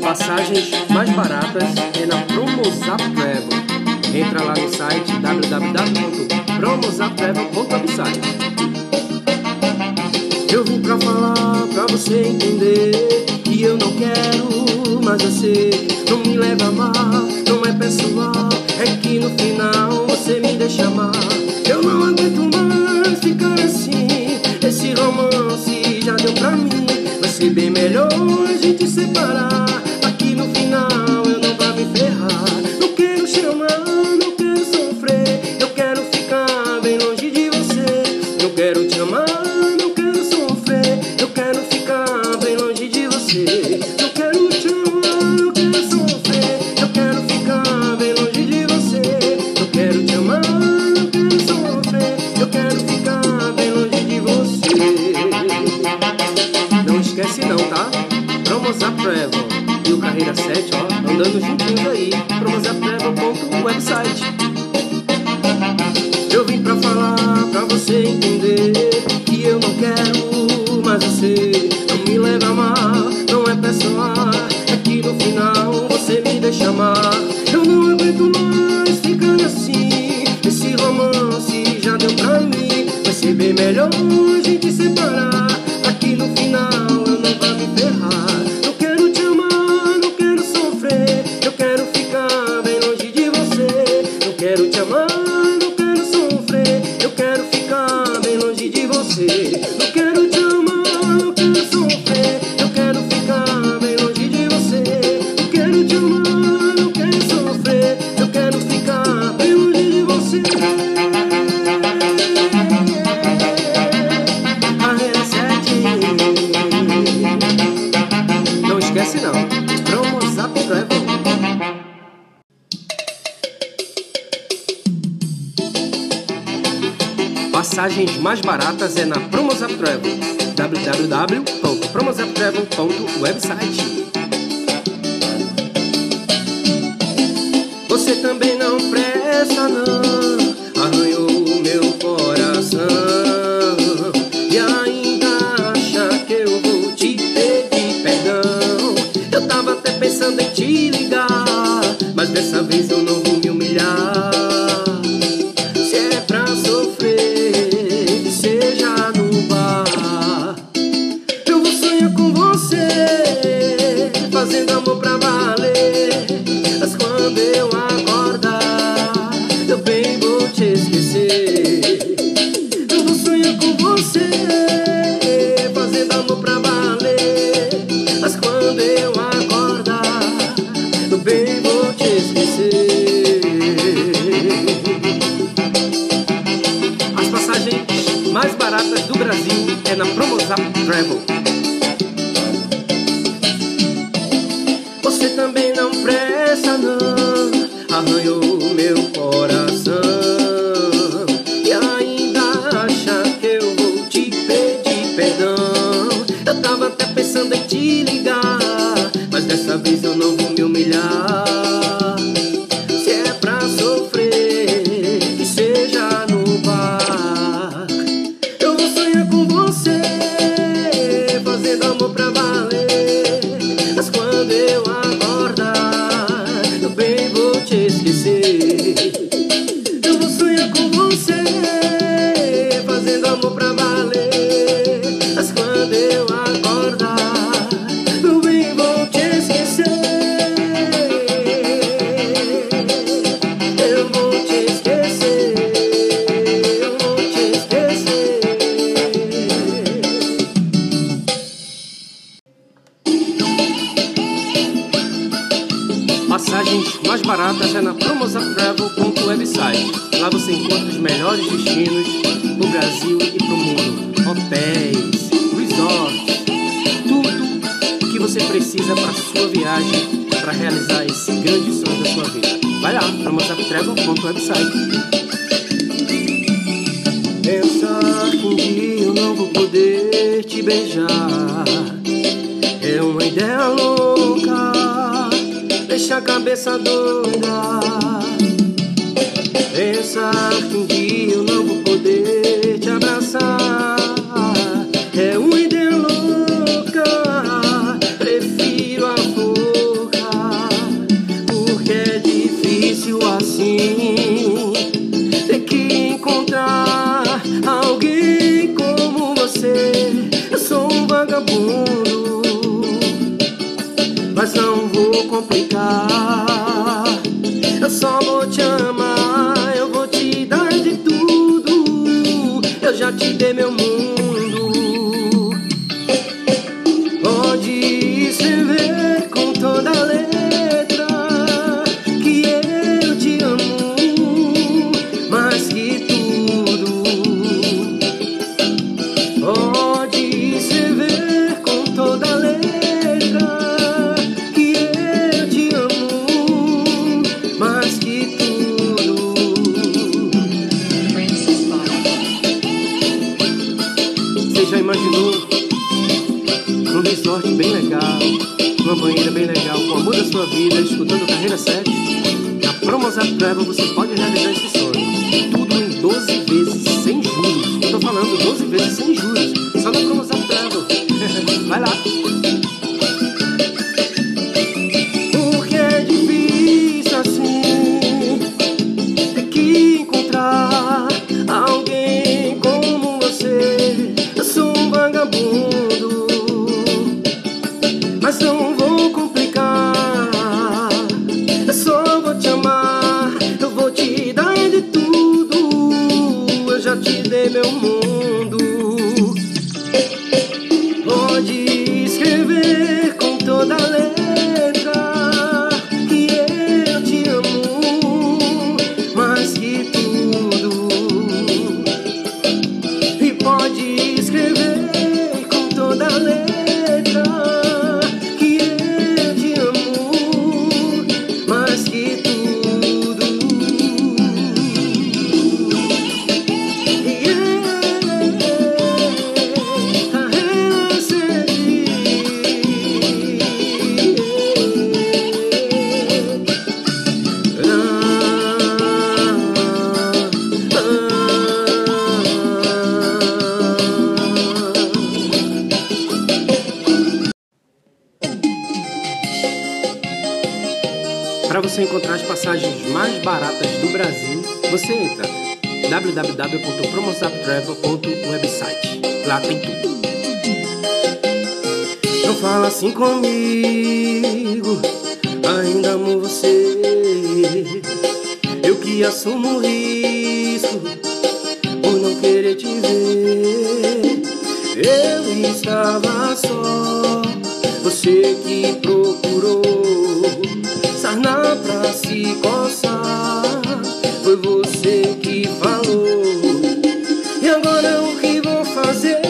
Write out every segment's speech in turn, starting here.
Passagens mais baratas é na Promozap Travel. Entra lá no site www.promozaptravel.website. Eu vim pra falar, pra você entender que eu não quero mais você. Não me leva a mal, não é pessoal, é que no final você me deixa mal. Eu não aguento mais ficar assim, ser bem melhor a gente separar. Aqui no final eu não vou me ferrar. Não quero chamar, Promozap Travel e o Carreira 7, ó, andando juntinhos aí. Promozaptravel.website Eu vim pra falar, pra você entender que eu não quero mais você. Não me leva mal, não é pessoal. É que no final você me deixa amar. Eu não aguento mais ficar assim. Esse romance já deu pra mim. Vai ser bem melhor Passagens mais baratas é na Promozap Travel. www.promozaptravel.website Travel Você também não presta não. Arranhou Passagens mais baratas é na promozatravel.website. Lá você encontra os melhores destinos do Brasil e pro mundo. Hotéis, resorts, tudo que você precisa para sua viagem, para realizar esse grande sonho da sua vida. Vai lá, promozatravel.website. Pensar que um dia eu não vou poder te beijar é uma ideia louca, cabeça doida. Ah, Pensar que um dia eu não vou poder te abraçar é uma ideia louca. Prefiro a boca, porque é difícil assim. Ter que encontrar alguém como você. Eu sou um vagabundo, mas não vou complicar. já imaginou um resort bem legal, uma banheira bem legal, com o amor da sua vida, escutando Carreira 7? Na Promozap Travel você pode realizar esse sonho. Tudo em 12 vezes sem juros. Estou falando 12 vezes sem juros. Só na Promozap passagens mais baratas do Brasil, você entra www.promosaptravel.website. Lá tem tudo. Não fala assim comigo, ainda amo você. Eu que assumo o risco por não querer te ver. Eu estava só, você que procurou se coçar. Foi você que falou. E agora o que vou fazer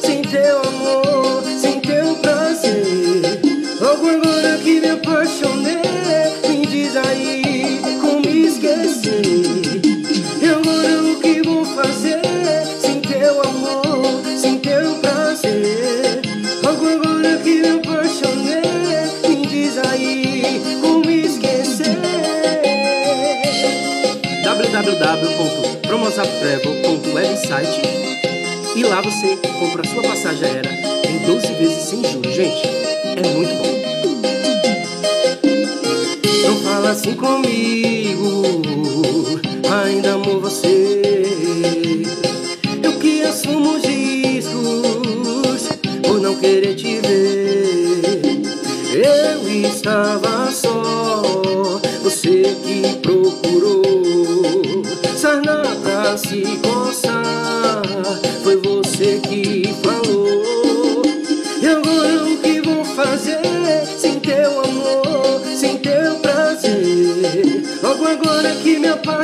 sem teu amor, sem teu prazer? Logo agora que me apaixonei, www.promosaptravel.website e lá você compra a sua passagem aérea em 12 vezes sem juros, gente. É muito bom. Não fala assim comigo,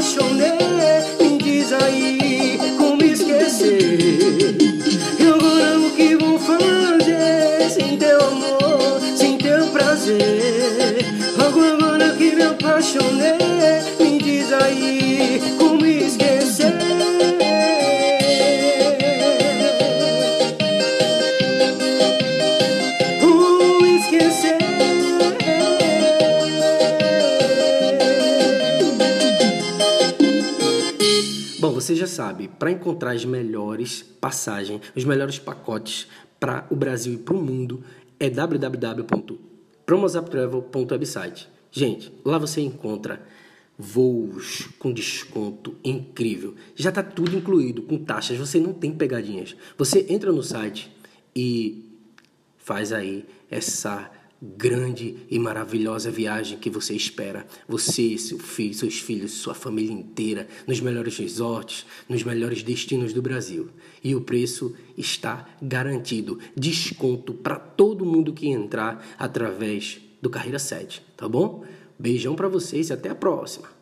que me sabe, para encontrar as melhores passagens, os melhores pacotes para o Brasil e para o mundo, é www.promosaptravel.website. Gente, lá você encontra voos com desconto incrível. Já está tudo incluído, com taxas, você não tem pegadinhas. Você entra no site e faz aí essa grande e maravilhosa viagem que você espera. Você, seu filho, seus filhos, sua família inteira, nos melhores resorts, nos melhores destinos do Brasil. E o preço está garantido. Desconto para todo mundo que entrar através do Carreira 7, tá bom? Beijão para vocês e até a próxima.